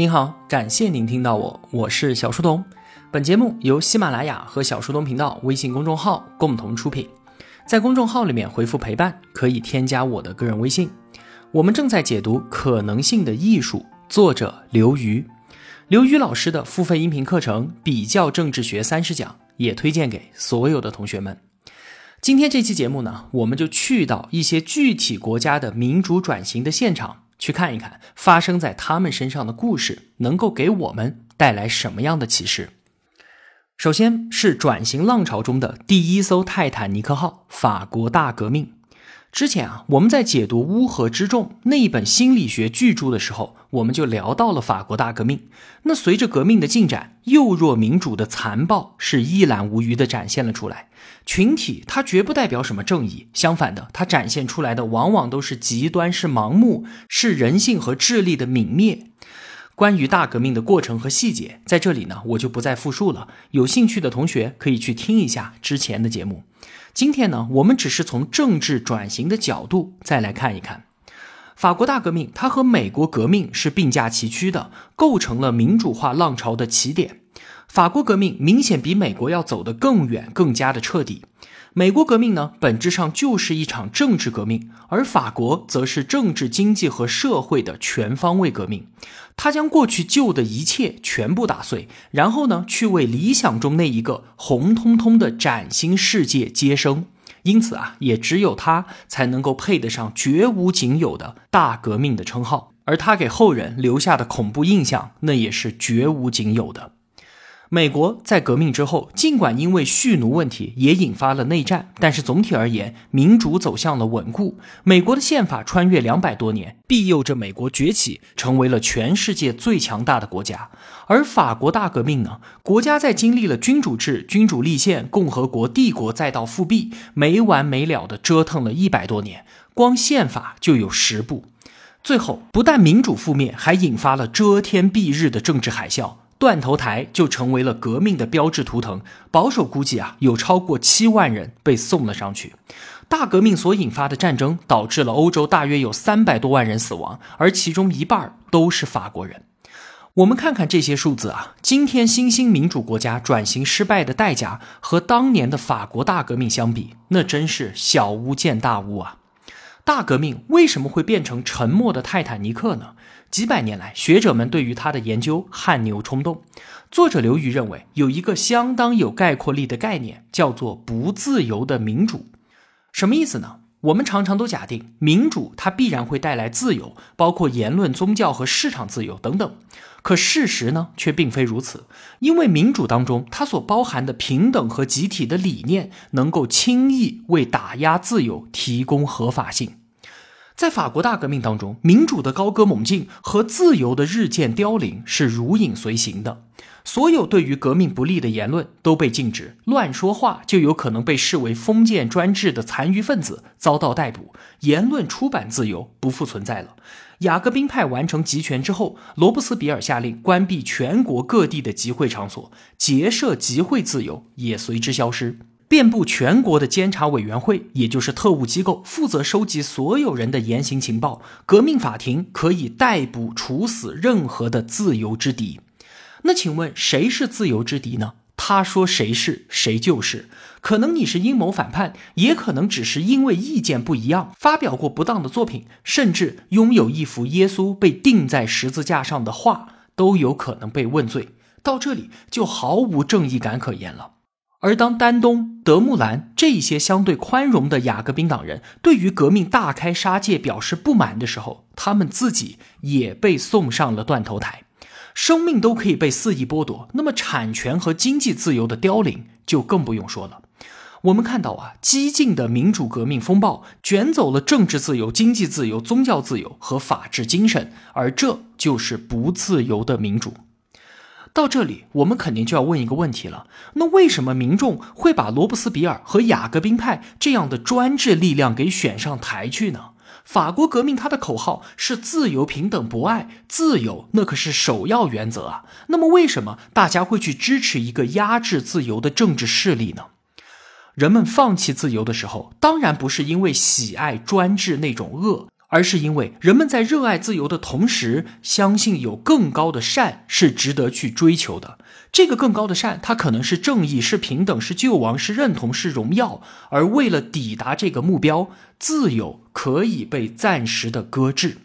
您好，感谢您听到我，我是小书童。本节目由喜马拉雅和小书童频道微信公众号共同出品。在公众号里面回复“陪伴”，可以添加我的个人微信。我们正在解读《可能性的艺术》，作者刘瑜。刘瑜老师的付费音频课程《比较政治学三十讲》也推荐给所有的同学们。今天这期节目呢，我们就去到一些具体国家的民主转型的现场，去看一看发生在他们身上的故事，能够给我们带来什么样的启示。首先是转型浪潮中的第一艘泰坦尼克号——法国大革命。之前啊，我们在解读《乌合之众》那一本心理学巨著的时候，我们就聊到了法国大革命。那随着革命的进展，幼弱民主的残暴是一览无余地展现了出来。群体它绝不代表什么正义，相反的，它展现出来的往往都是极端，是盲目，是人性和智力的泯灭。关于大革命的过程和细节，在这里呢，我就不再复述了。有兴趣的同学可以去听一下之前的节目。今天呢，我们只是从政治转型的角度再来看一看法国大革命，它和美国革命是并驾齐驱的，构成了民主化浪潮的起点。法国革命明显比美国要走得更远，更加的彻底。美国革命呢，本质上就是一场政治革命，而法国则是政治、经济和社会的全方位革命。他将过去旧的一切全部打碎，然后呢，去为理想中那一个红彤彤的崭新世界接生。因此啊，也只有他才能够配得上绝无仅有的大革命的称号，而他给后人留下的恐怖印象，那也是绝无仅有的。美国在革命之后，尽管因为蓄奴问题也引发了内战，但是总体而言，民主走向了稳固。美国的宪法穿越两百多年，庇佑着美国崛起，成为了全世界最强大的国家。而法国大革命呢？国家在经历了君主制、君主立宪、共和国、帝国，再到复辟，没完没了的折腾了一百多年，光宪法就有十部。最后，不但民主覆灭，还引发了遮天蔽日的政治海啸。断头台就成为了革命的标志图腾，保守估计啊，有超过七万人被送了上去。大革命所引发的战争导致了欧洲大约有三百多万人死亡，而其中一半都是法国人。我们看看这些数字啊，今天新兴民主国家转型失败的代价和当年的法国大革命相比，那真是小巫见大巫啊！大革命为什么会变成沉默的泰坦尼克呢？几百年来，学者们对于它的研究汗牛充栋。作者刘瑜认为，有一个相当有概括力的概念，叫做“不自由的民主”。什么意思呢？我们常常都假定民主它必然会带来自由，包括言论、宗教和市场自由等等。可事实呢，却并非如此。因为民主当中它所包含的平等和集体的理念，能够轻易为打压自由提供合法性。在法国大革命当中，民主的高歌猛进和自由的日渐凋零是如影随形的。所有对于革命不利的言论都被禁止，乱说话就有可能被视为封建专制的残余分子，遭到逮捕。言论出版自由不复存在了。雅各宾派完成集权之后，罗伯斯比尔下令关闭全国各地的集会场所，结社集会自由也随之消失。遍布全国的监察委员会，也就是特务机构，负责收集所有人的言行情报。革命法庭可以逮捕、处死任何的自由之敌。那请问谁是自由之敌呢？他说谁是，谁就是。可能你是阴谋反叛，也可能只是因为意见不一样，发表过不当的作品，甚至拥有一幅耶稣被钉在十字架上的画，都有可能被问罪。到这里就毫无正义感可言了。而当丹东、德穆兰这些相对宽容的雅各宾党人对于革命大开杀戒表示不满的时候，他们自己也被送上了断头台，生命都可以被肆意剥夺，那么产权和经济自由的凋零就更不用说了。我们看到啊，激进的民主革命风暴卷走了政治自由、经济自由、宗教自由和法治精神，而这就是不自由的民主。到这里，我们肯定就要问一个问题了：那为什么民众会把罗伯斯比尔和雅各宾派这样的专制力量给选上台去呢？法国革命它的口号是自由、平等、博爱，自由那可是首要原则啊。那么为什么大家会去支持一个压制自由的政治势力呢？人们放弃自由的时候，当然不是因为喜爱专制那种恶。而是因为人们在热爱自由的同时，相信有更高的善是值得去追求的。这个更高的善，它可能是正义，是平等，是救亡，是认同，是荣耀。而为了抵达这个目标，自由可以被暂时的搁置。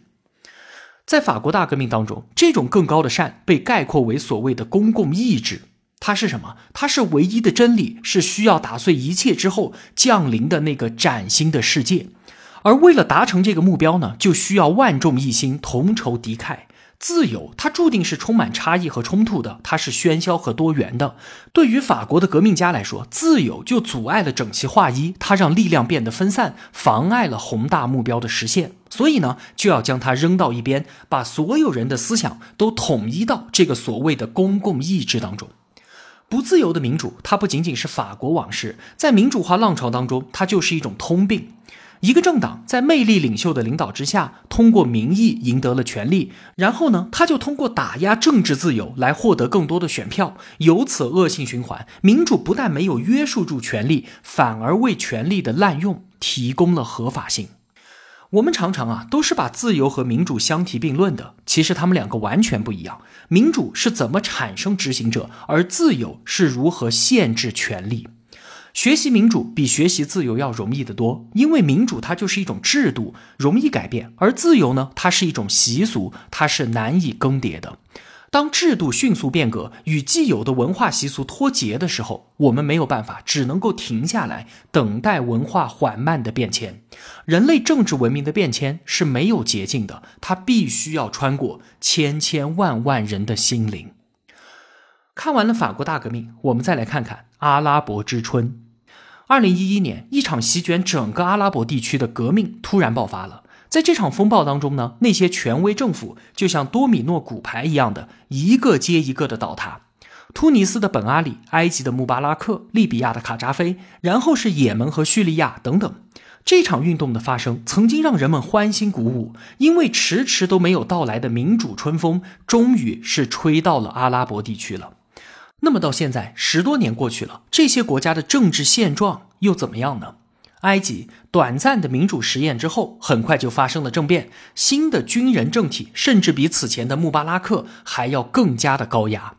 在法国大革命当中，这种更高的善被概括为所谓的公共意志。它是什么？它是唯一的真理，是需要打碎一切之后降临的那个崭新的世界。而为了达成这个目标呢，就需要万众一心，同仇敌忾。自由，它注定是充满差异和冲突的，它是喧嚣和多元的。对于法国的革命家来说，自由就阻碍了整齐划一，它让力量变得分散，妨碍了宏大目标的实现。所以呢，就要将它扔到一边，把所有人的思想都统一到这个所谓的公共意志当中。不自由的民主，它不仅仅是法国往事，在民主化浪潮当中，它就是一种通病。一个政党在魅力领袖的领导之下，通过民意赢得了权力，然后呢，他就通过打压政治自由来获得更多的选票，由此恶性循环。民主不但没有约束住权力，反而为权力的滥用提供了合法性。我们常常啊，都是把自由和民主相提并论的，其实他们两个完全不一样。民主是怎么产生执行者，而自由是如何限制权力。学习民主比学习自由要容易得多，因为民主它就是一种制度，容易改变；而自由呢，它是一种习俗，它是难以更迭的。当制度迅速变革，与既有的文化习俗脱节的时候，我们没有办法，只能够停下来，等待文化缓慢的变迁。人类政治文明的变迁是没有捷径的，它必须要穿过千千万万人的心灵。看完了法国大革命，我们再来看看阿拉伯之春。二零一一年，一场席卷整个阿拉伯地区的革命突然爆发了。在这场风暴当中呢，那些权威政府就像多米诺骨牌一样的，一个接一个的倒塌。突尼斯的本阿里、埃及的穆巴拉克、利比亚的卡扎菲，然后是也门和叙利亚等等。这场运动的发生，曾经让人们欢欣鼓舞，因为迟迟都没有到来的民主春风，终于是吹到了阿拉伯地区了。那么到现在十多年过去了，这些国家的政治现状又怎么样呢？埃及短暂的民主实验之后，很快就发生了政变，新的军人政体甚至比此前的穆巴拉克还要更加的高压。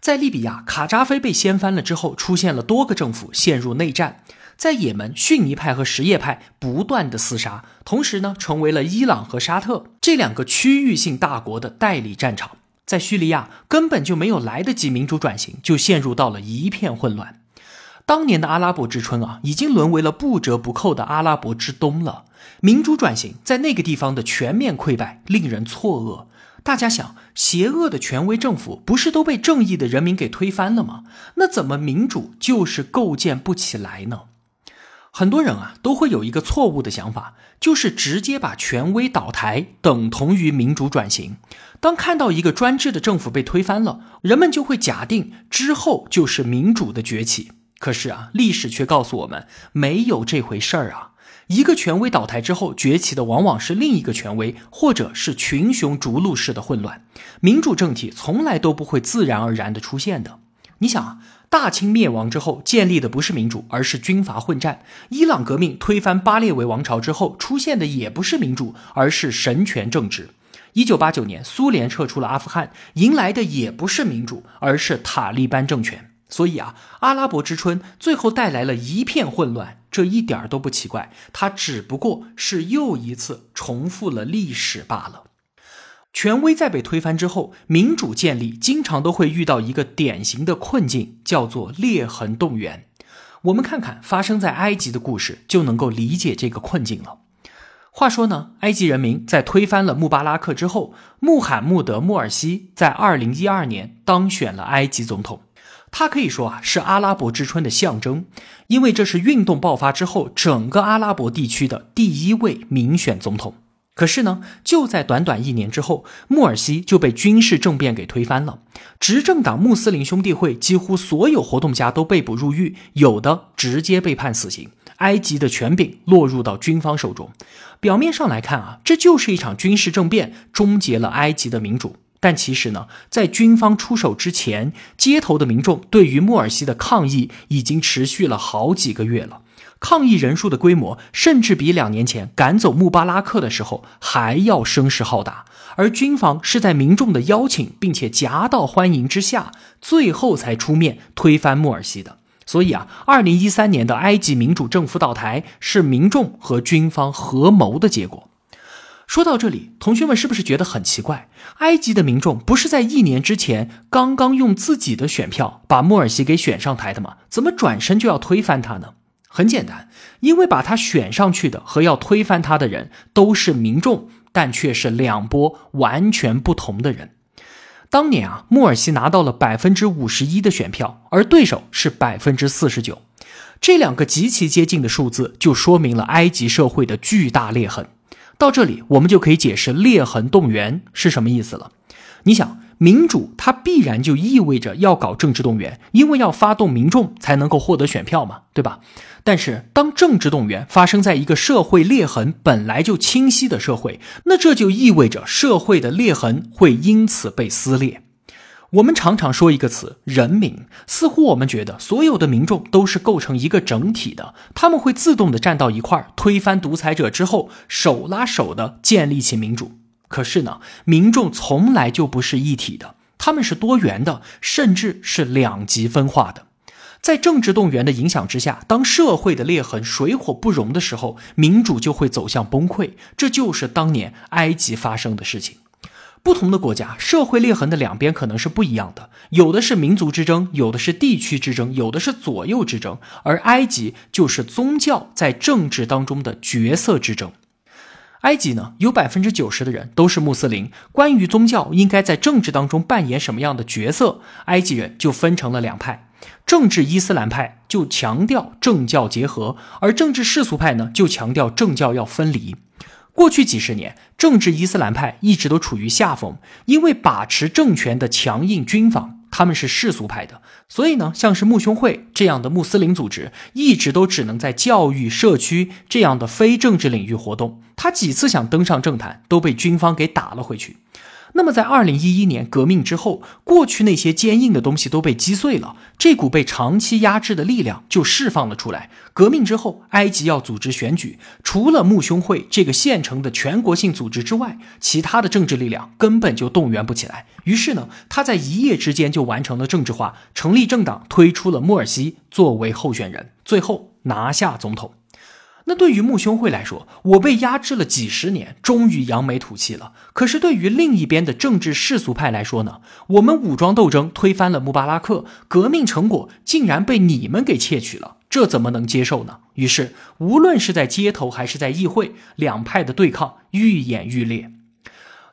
在利比亚，卡扎菲被掀翻了之后，出现了多个政府陷入内战。在也门，逊尼派和什叶派不断的厮杀，同时呢，成为了伊朗和沙特这两个区域性大国的代理战场。在叙利亚根本就没有来得及民主转型，就陷入到了一片混乱。当年的阿拉伯之春啊，已经沦为了不折不扣的阿拉伯之冬了。民主转型在那个地方的全面溃败，令人错愕。大家想，邪恶的权威政府不是都被正义的人民给推翻了吗？那怎么民主就是构建不起来呢？很多人啊，都会有一个错误的想法，就是直接把权威倒台等同于民主转型。当看到一个专制的政府被推翻了，人们就会假定之后就是民主的崛起。可是啊，历史却告诉我们，没有这回事儿啊！一个权威倒台之后，崛起的往往是另一个权威，或者是群雄逐鹿式的混乱。民主政体从来都不会自然而然的出现的。你想啊。大清灭亡之后，建立的不是民主，而是军阀混战。伊朗革命推翻巴列维王朝之后，出现的也不是民主，而是神权政治。一九八九年，苏联撤出了阿富汗，迎来的也不是民主，而是塔利班政权。所以啊，阿拉伯之春最后带来了一片混乱，这一点都不奇怪，它只不过是又一次重复了历史罢了。权威在被推翻之后，民主建立经常都会遇到一个典型的困境，叫做裂痕动员。我们看看发生在埃及的故事，就能够理解这个困境了。话说呢，埃及人民在推翻了穆巴拉克之后，穆罕默德·穆尔西在二零一二年当选了埃及总统。他可以说啊，是阿拉伯之春的象征，因为这是运动爆发之后整个阿拉伯地区的第一位民选总统。可是呢，就在短短一年之后，穆尔西就被军事政变给推翻了。执政党穆斯林兄弟会几乎所有活动家都被捕入狱，有的直接被判死刑。埃及的权柄落入到军方手中。表面上来看啊，这就是一场军事政变，终结了埃及的民主。但其实呢，在军方出手之前，街头的民众对于穆尔西的抗议已经持续了好几个月了。抗议人数的规模甚至比两年前赶走穆巴拉克的时候还要声势浩大。而军方是在民众的邀请并且夹道欢迎之下，最后才出面推翻穆尔西的。所以啊，二零一三年的埃及民主政府倒台是民众和军方合谋的结果。说到这里，同学们是不是觉得很奇怪？埃及的民众不是在一年之前刚刚用自己的选票把穆尔西给选上台的吗？怎么转身就要推翻他呢？很简单，因为把他选上去的和要推翻他的人都是民众，但却是两波完全不同的人。当年啊，穆尔西拿到了百分之五十一的选票，而对手是百分之四十九，这两个极其接近的数字就说明了埃及社会的巨大裂痕。到这里，我们就可以解释裂痕动员是什么意思了。你想，民主它必然就意味着要搞政治动员，因为要发动民众才能够获得选票嘛，对吧？但是，当政治动员发生在一个社会裂痕本来就清晰的社会，那这就意味着社会的裂痕会因此被撕裂。我们常常说一个词“人民”，似乎我们觉得所有的民众都是构成一个整体的，他们会自动的站到一块儿，推翻独裁者之后，手拉手的建立起民主。可是呢，民众从来就不是一体的，他们是多元的，甚至是两极分化的。在政治动员的影响之下，当社会的裂痕水火不容的时候，民主就会走向崩溃。这就是当年埃及发生的事情。不同的国家社会裂痕的两边可能是不一样的，有的是民族之争，有的是地区之争，有的是左右之争，而埃及就是宗教在政治当中的角色之争。埃及呢，有百分之九十的人都是穆斯林，关于宗教应该在政治当中扮演什么样的角色，埃及人就分成了两派：政治伊斯兰派就强调政教结合，而政治世俗派呢就强调政教要分离。过去几十年，政治伊斯兰派一直都处于下风，因为把持政权的强硬军方，他们是世俗派的，所以呢，像是穆兄会这样的穆斯林组织，一直都只能在教育、社区这样的非政治领域活动。他几次想登上政坛，都被军方给打了回去。那么，在二零一一年革命之后，过去那些坚硬的东西都被击碎了，这股被长期压制的力量就释放了出来。革命之后，埃及要组织选举，除了穆兄会这个现成的全国性组织之外，其他的政治力量根本就动员不起来。于是呢，他在一夜之间就完成了政治化，成立政党，推出了穆尔西作为候选人，最后拿下总统。那对于穆兄会来说，我被压制了几十年，终于扬眉吐气了。可是对于另一边的政治世俗派来说呢？我们武装斗争推翻了穆巴拉克，革命成果竟然被你们给窃取了，这怎么能接受呢？于是，无论是在街头还是在议会，两派的对抗愈演愈烈。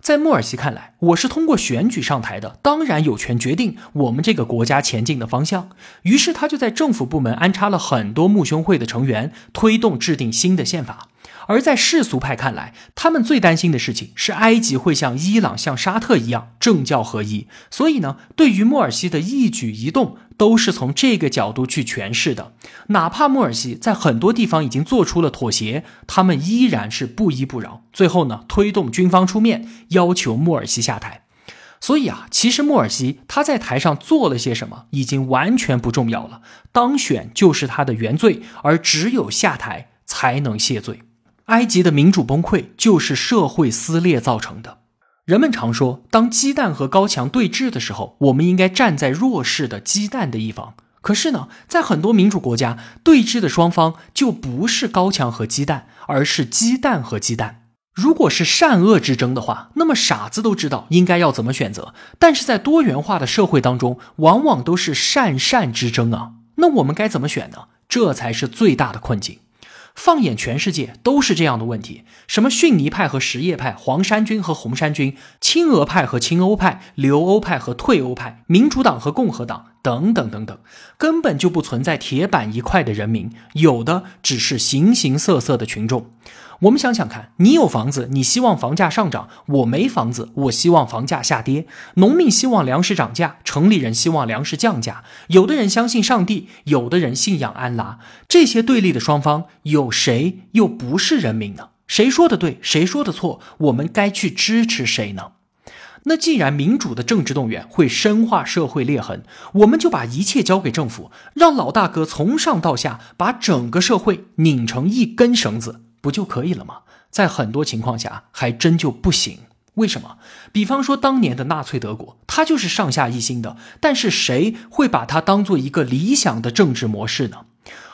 在穆尔西看来，我是通过选举上台的，当然有权决定我们这个国家前进的方向。于是他就在政府部门安插了很多穆兄会的成员，推动制定新的宪法。而在世俗派看来，他们最担心的事情是埃及会像伊朗、像沙特一样政教合一。所以呢，对于穆尔西的一举一动。都是从这个角度去诠释的，哪怕穆尔西在很多地方已经做出了妥协，他们依然是不依不饶。最后呢，推动军方出面要求穆尔西下台。所以啊，其实穆尔西他在台上做了些什么，已经完全不重要了。当选就是他的原罪，而只有下台才能谢罪。埃及的民主崩溃就是社会撕裂造成的。人们常说，当鸡蛋和高墙对峙的时候，我们应该站在弱势的鸡蛋的一方。可是呢，在很多民主国家，对峙的双方就不是高墙和鸡蛋，而是鸡蛋和鸡蛋。如果是善恶之争的话，那么傻子都知道应该要怎么选择。但是在多元化的社会当中，往往都是善善之争啊。那我们该怎么选呢？这才是最大的困境。放眼全世界都是这样的问题：什么逊尼派和什叶派，黄衫军和红衫军，亲俄派和亲欧派，留欧派和退欧派，民主党和共和党，等等等等，根本就不存在铁板一块的人民，有的只是形形色色的群众。我们想想看，你有房子，你希望房价上涨；我没房子，我希望房价下跌。农民希望粮食涨价，城里人希望粮食降价。有的人相信上帝，有的人信仰安拉。这些对立的双方，有谁又不是人民呢？谁说的对，谁说的错？我们该去支持谁呢？那既然民主的政治动员会深化社会裂痕，我们就把一切交给政府，让老大哥从上到下把整个社会拧成一根绳子，不就可以了吗？在很多情况下，还真就不行。为什么？比方说当年的纳粹德国，它就是上下一心的，但是谁会把它当做一个理想的政治模式呢？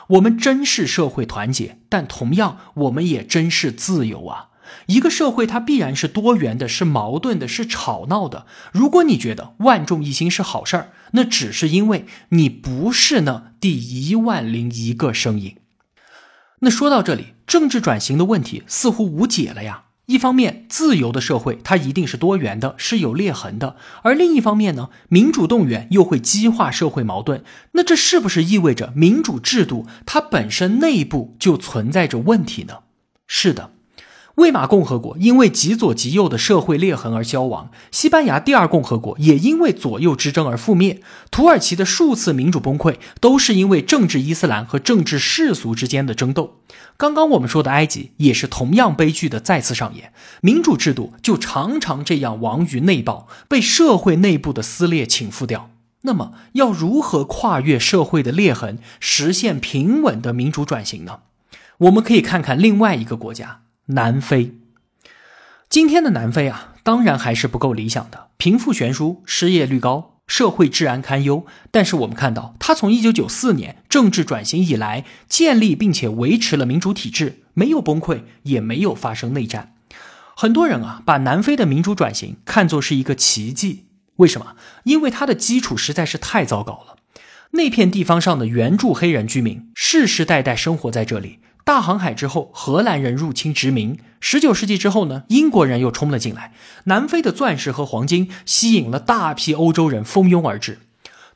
我们珍视社会团结，但同样，我们也珍视自由啊。一个社会，它必然是多元的，是矛盾的，是吵闹的。如果你觉得万众一心是好事儿，那只是因为你不是那第一万零一个声音。那说到这里，政治转型的问题似乎无解了呀。一方面，自由的社会它一定是多元的，是有裂痕的；而另一方面呢，民主动员又会激化社会矛盾。那这是不是意味着民主制度它本身内部就存在着问题呢？是的。魏玛共和国因为极左极右的社会裂痕而消亡，西班牙第二共和国也因为左右之争而覆灭，土耳其的数次民主崩溃都是因为政治伊斯兰和政治世俗之间的争斗。刚刚我们说的埃及也是同样悲剧的再次上演，民主制度就常常这样亡于内爆，被社会内部的撕裂倾覆掉。那么，要如何跨越社会的裂痕，实现平稳的民主转型呢？我们可以看看另外一个国家。南非，今天的南非啊，当然还是不够理想的，贫富悬殊，失业率高，社会治安堪忧。但是我们看到，他从一九九四年政治转型以来，建立并且维持了民主体制，没有崩溃，也没有发生内战。很多人啊，把南非的民主转型看作是一个奇迹。为什么？因为它的基础实在是太糟糕了。那片地方上的原住黑人居民世世代代生活在这里。大航海之后，荷兰人入侵殖民。十九世纪之后呢，英国人又冲了进来。南非的钻石和黄金吸引了大批欧洲人蜂拥而至。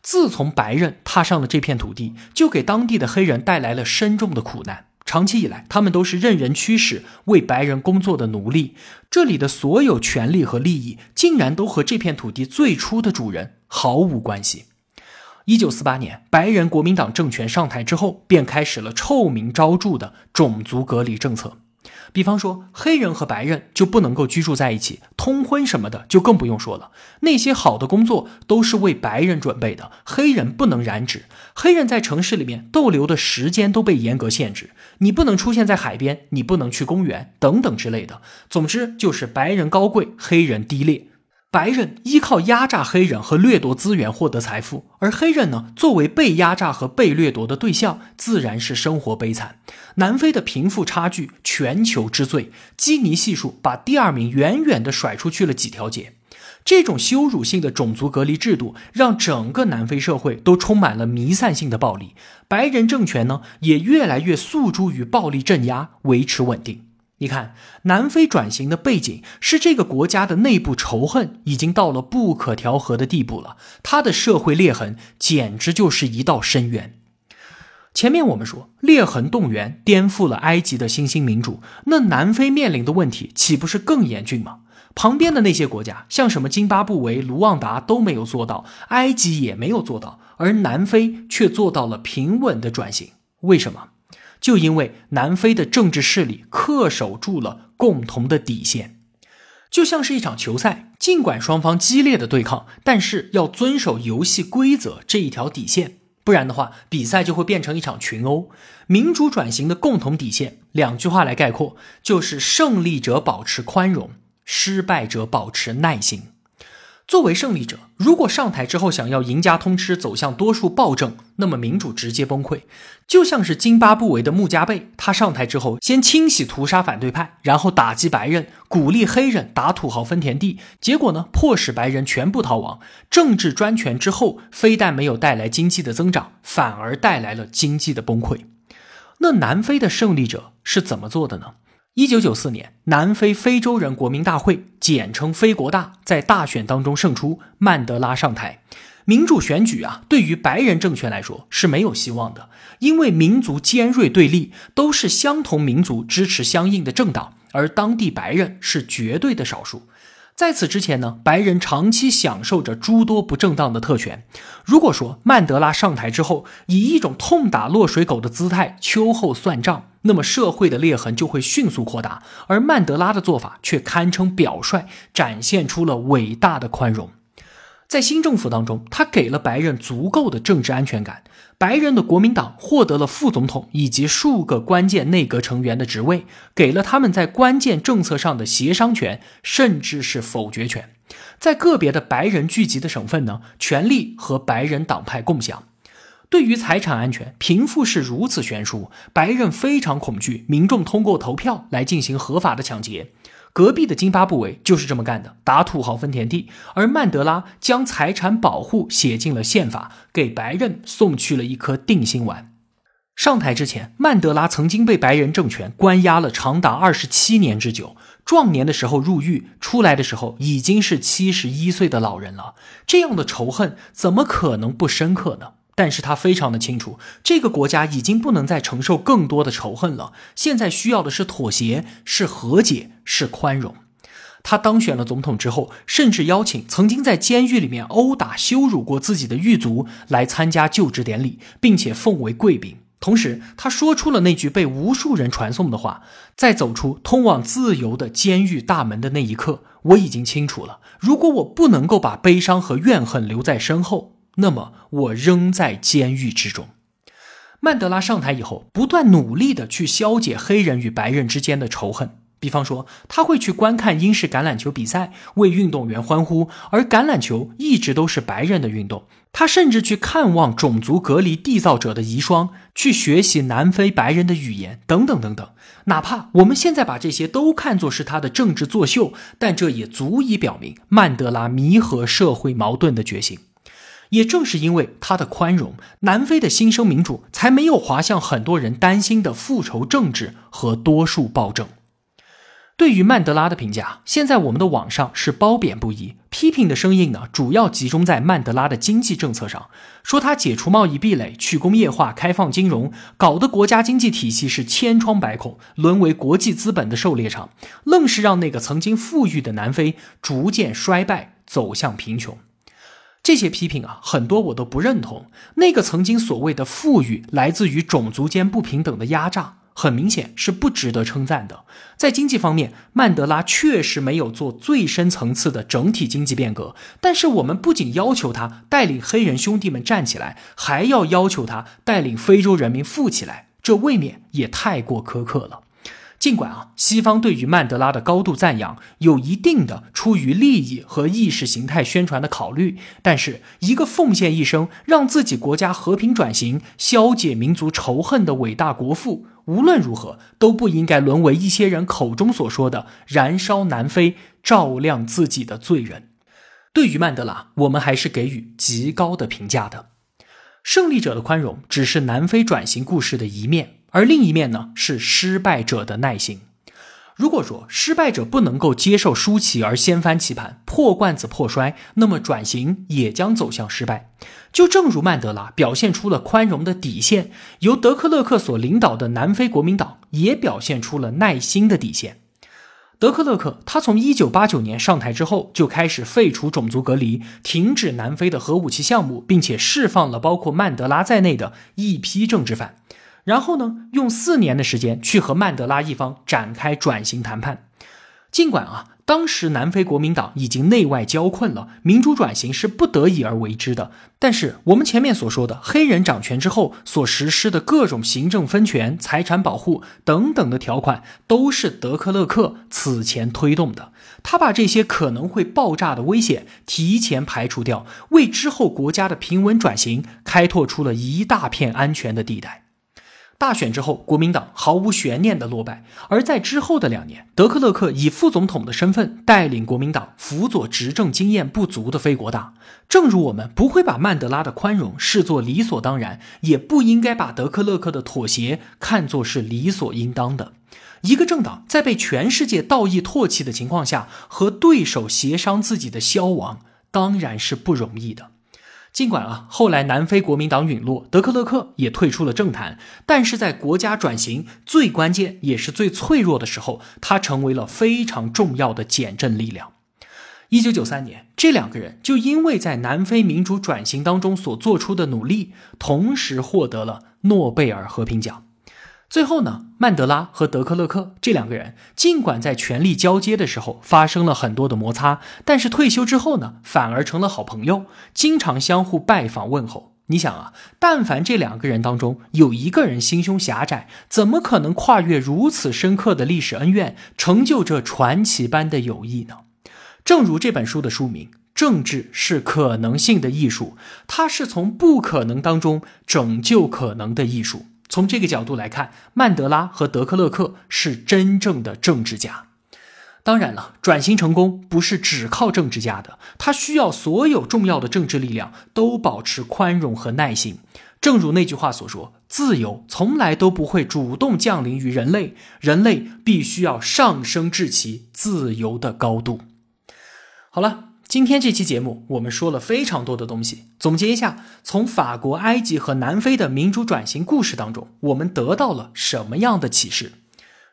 自从白人踏上了这片土地，就给当地的黑人带来了深重的苦难。长期以来，他们都是任人驱使、为白人工作的奴隶。这里的所有权利和利益，竟然都和这片土地最初的主人毫无关系。一九四八年，白人国民党政权上台之后，便开始了臭名昭著的种族隔离政策。比方说，黑人和白人就不能够居住在一起，通婚什么的就更不用说了。那些好的工作都是为白人准备的，黑人不能染指。黑人在城市里面逗留的时间都被严格限制，你不能出现在海边，你不能去公园，等等之类的。总之就是白人高贵，黑人低劣。白人依靠压榨黑人和掠夺资源获得财富，而黑人呢，作为被压榨和被掠夺的对象，自然是生活悲惨。南非的贫富差距全球之最，基尼系数把第二名远远的甩出去了几条街。这种羞辱性的种族隔离制度，让整个南非社会都充满了弥散性的暴力。白人政权呢，也越来越诉诸于暴力镇压，维持稳定。你看，南非转型的背景是这个国家的内部仇恨已经到了不可调和的地步了，它的社会裂痕简直就是一道深渊。前面我们说裂痕动员颠覆了埃及的新兴民主，那南非面临的问题岂不是更严峻吗？旁边的那些国家，像什么津巴布韦、卢旺达都没有做到，埃及也没有做到，而南非却做到了平稳的转型，为什么？就因为南非的政治势力恪守住了共同的底线，就像是一场球赛，尽管双方激烈的对抗，但是要遵守游戏规则这一条底线，不然的话，比赛就会变成一场群殴。民主转型的共同底线，两句话来概括，就是胜利者保持宽容，失败者保持耐心。作为胜利者，如果上台之后想要赢家通吃，走向多数暴政，那么民主直接崩溃。就像是津巴布韦的穆加贝，他上台之后先清洗屠杀反对派，然后打击白人，鼓励黑人打土豪分田地，结果呢，迫使白人全部逃亡。政治专权之后，非但没有带来经济的增长，反而带来了经济的崩溃。那南非的胜利者是怎么做的呢？一九九四年，南非非洲人国民大会（简称非国大）在大选当中胜出，曼德拉上台。民主选举啊，对于白人政权来说是没有希望的，因为民族尖锐对立，都是相同民族支持相应的政党，而当地白人是绝对的少数。在此之前呢，白人长期享受着诸多不正当的特权。如果说曼德拉上台之后，以一种痛打落水狗的姿态秋后算账，那么社会的裂痕就会迅速扩大。而曼德拉的做法却堪称表率，展现出了伟大的宽容。在新政府当中，他给了白人足够的政治安全感。白人的国民党获得了副总统以及数个关键内阁成员的职位，给了他们在关键政策上的协商权，甚至是否决权。在个别的白人聚集的省份呢，权力和白人党派共享。对于财产安全，贫富是如此悬殊，白人非常恐惧民众通过投票来进行合法的抢劫。隔壁的津巴布韦就是这么干的，打土豪分田地。而曼德拉将财产保护写进了宪法，给白人送去了一颗定心丸。上台之前，曼德拉曾经被白人政权关押了长达二十七年之久，壮年的时候入狱，出来的时候已经是七十一岁的老人了。这样的仇恨怎么可能不深刻呢？但是他非常的清楚，这个国家已经不能再承受更多的仇恨了。现在需要的是妥协，是和解，是宽容。他当选了总统之后，甚至邀请曾经在监狱里面殴打、羞辱过自己的狱卒来参加就职典礼，并且奉为贵宾。同时，他说出了那句被无数人传颂的话：在走出通往自由的监狱大门的那一刻，我已经清楚了，如果我不能够把悲伤和怨恨留在身后。那么我仍在监狱之中。曼德拉上台以后，不断努力的去消解黑人与白人之间的仇恨。比方说，他会去观看英式橄榄球比赛，为运动员欢呼，而橄榄球一直都是白人的运动。他甚至去看望种族隔离缔造者的遗孀，去学习南非白人的语言，等等等等。哪怕我们现在把这些都看作是他的政治作秀，但这也足以表明曼德拉弥合社会矛盾的决心。也正是因为他的宽容，南非的新生民主才没有滑向很多人担心的复仇政治和多数暴政。对于曼德拉的评价，现在我们的网上是褒贬不一，批评的声音呢，主要集中在曼德拉的经济政策上，说他解除贸易壁垒、去工业化、开放金融，搞得国家经济体系是千疮百孔，沦为国际资本的狩猎场，愣是让那个曾经富裕的南非逐渐衰败，走向贫穷。这些批评啊，很多我都不认同。那个曾经所谓的富裕，来自于种族间不平等的压榨，很明显是不值得称赞的。在经济方面，曼德拉确实没有做最深层次的整体经济变革。但是，我们不仅要求他带领黑人兄弟们站起来，还要要求他带领非洲人民富起来，这未免也太过苛刻了。尽管啊，西方对于曼德拉的高度赞扬，有一定的出于利益和意识形态宣传的考虑，但是一个奉献一生让自己国家和平转型、消解民族仇恨的伟大国父，无论如何都不应该沦为一些人口中所说的燃烧南非、照亮自己的罪人。对于曼德拉，我们还是给予极高的评价的。胜利者的宽容只是南非转型故事的一面。而另一面呢，是失败者的耐心。如果说失败者不能够接受输棋而掀翻棋盘、破罐子破摔，那么转型也将走向失败。就正如曼德拉表现出了宽容的底线，由德克勒克所领导的南非国民党也表现出了耐心的底线。德克勒克他从1989年上台之后，就开始废除种族隔离，停止南非的核武器项目，并且释放了包括曼德拉在内的一批政治犯。然后呢，用四年的时间去和曼德拉一方展开转型谈判。尽管啊，当时南非国民党已经内外交困了，民主转型是不得已而为之的。但是我们前面所说的黑人掌权之后所实施的各种行政分权、财产保护等等的条款，都是德克勒克此前推动的。他把这些可能会爆炸的危险提前排除掉，为之后国家的平稳转型开拓出了一大片安全的地带。大选之后，国民党毫无悬念的落败。而在之后的两年，德克勒克以副总统的身份带领国民党辅佐执政经验不足的非国大。正如我们不会把曼德拉的宽容视作理所当然，也不应该把德克勒克的妥协看作是理所应当的。一个政党在被全世界道义唾弃的情况下，和对手协商自己的消亡，当然是不容易的。尽管啊，后来南非国民党陨落，德克勒克也退出了政坛，但是在国家转型最关键也是最脆弱的时候，他成为了非常重要的减震力量。一九九三年，这两个人就因为在南非民主转型当中所做出的努力，同时获得了诺贝尔和平奖。最后呢，曼德拉和德克勒克这两个人，尽管在权力交接的时候发生了很多的摩擦，但是退休之后呢，反而成了好朋友，经常相互拜访问候。你想啊，但凡这两个人当中有一个人心胸狭窄，怎么可能跨越如此深刻的历史恩怨，成就这传奇般的友谊呢？正如这本书的书名，《政治是可能性的艺术》，它是从不可能当中拯救可能的艺术。从这个角度来看，曼德拉和德克勒克是真正的政治家。当然了，转型成功不是只靠政治家的，他需要所有重要的政治力量都保持宽容和耐心。正如那句话所说：“自由从来都不会主动降临于人类，人类必须要上升至其自由的高度。”好了。今天这期节目，我们说了非常多的东西。总结一下，从法国、埃及和南非的民主转型故事当中，我们得到了什么样的启示？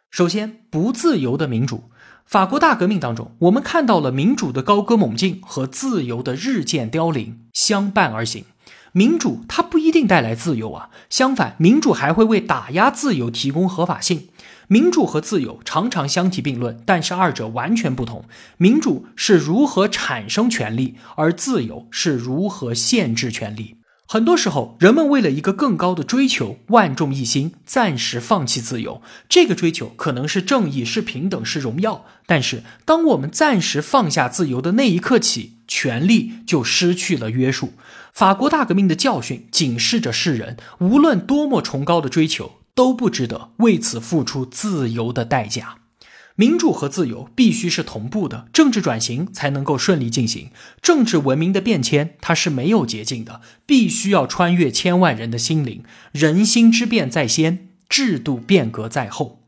首先，不自由的民主。法国大革命当中，我们看到了民主的高歌猛进和自由的日渐凋零相伴而行。民主它不一定带来自由啊，相反，民主还会为打压自由提供合法性。民主和自由常常相提并论，但是二者完全不同。民主是如何产生权利，而自由是如何限制权利。很多时候，人们为了一个更高的追求，万众一心，暂时放弃自由。这个追求可能是正义，是平等，是荣耀。但是，当我们暂时放下自由的那一刻起，权利就失去了约束。法国大革命的教训警示着世人：无论多么崇高的追求。都不值得为此付出自由的代价。民主和自由必须是同步的，政治转型才能够顺利进行。政治文明的变迁，它是没有捷径的，必须要穿越千万人的心灵。人心之变在先，制度变革在后。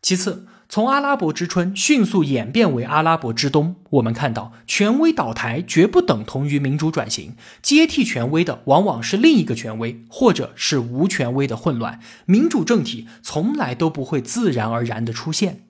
其次。从阿拉伯之春迅速演变为阿拉伯之冬，我们看到权威倒台绝不等同于民主转型，接替权威的往往是另一个权威，或者是无权威的混乱。民主政体从来都不会自然而然的出现。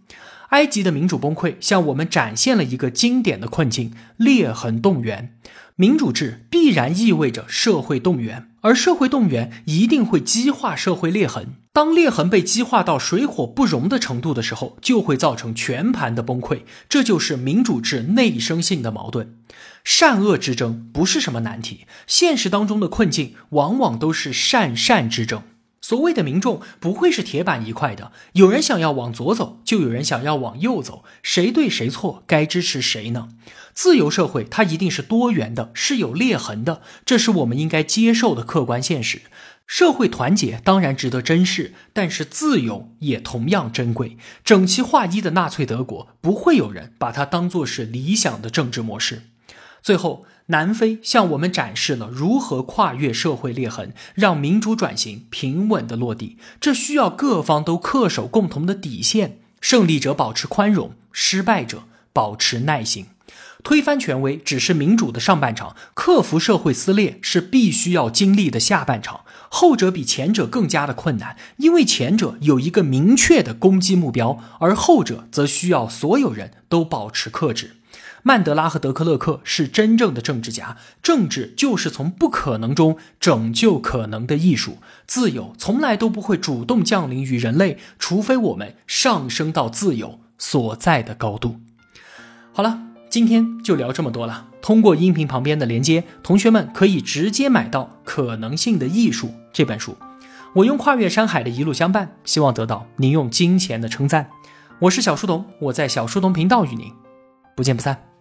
埃及的民主崩溃向我们展现了一个经典的困境：裂痕动员。民主制必然意味着社会动员，而社会动员一定会激化社会裂痕。当裂痕被激化到水火不容的程度的时候，就会造成全盘的崩溃。这就是民主制内生性的矛盾。善恶之争不是什么难题，现实当中的困境往往都是善善之争。所谓的民众不会是铁板一块的，有人想要往左走，就有人想要往右走，谁对谁错，该支持谁呢？自由社会它一定是多元的，是有裂痕的，这是我们应该接受的客观现实。社会团结当然值得珍视，但是自由也同样珍贵。整齐划一的纳粹德国，不会有人把它当作是理想的政治模式。最后。南非向我们展示了如何跨越社会裂痕，让民主转型平稳的落地。这需要各方都恪守共同的底线：胜利者保持宽容，失败者保持耐心。推翻权威只是民主的上半场，克服社会撕裂是必须要经历的下半场。后者比前者更加的困难，因为前者有一个明确的攻击目标，而后者则需要所有人都保持克制。曼德拉和德克勒克是真正的政治家，政治就是从不可能中拯救可能的艺术。自由从来都不会主动降临于人类，除非我们上升到自由所在的高度。好了，今天就聊这么多了。通过音频旁边的连接，同学们可以直接买到《可能性的艺术》这本书。我用跨越山海的一路相伴，希望得到您用金钱的称赞。我是小书童，我在小书童频道与您不见不散。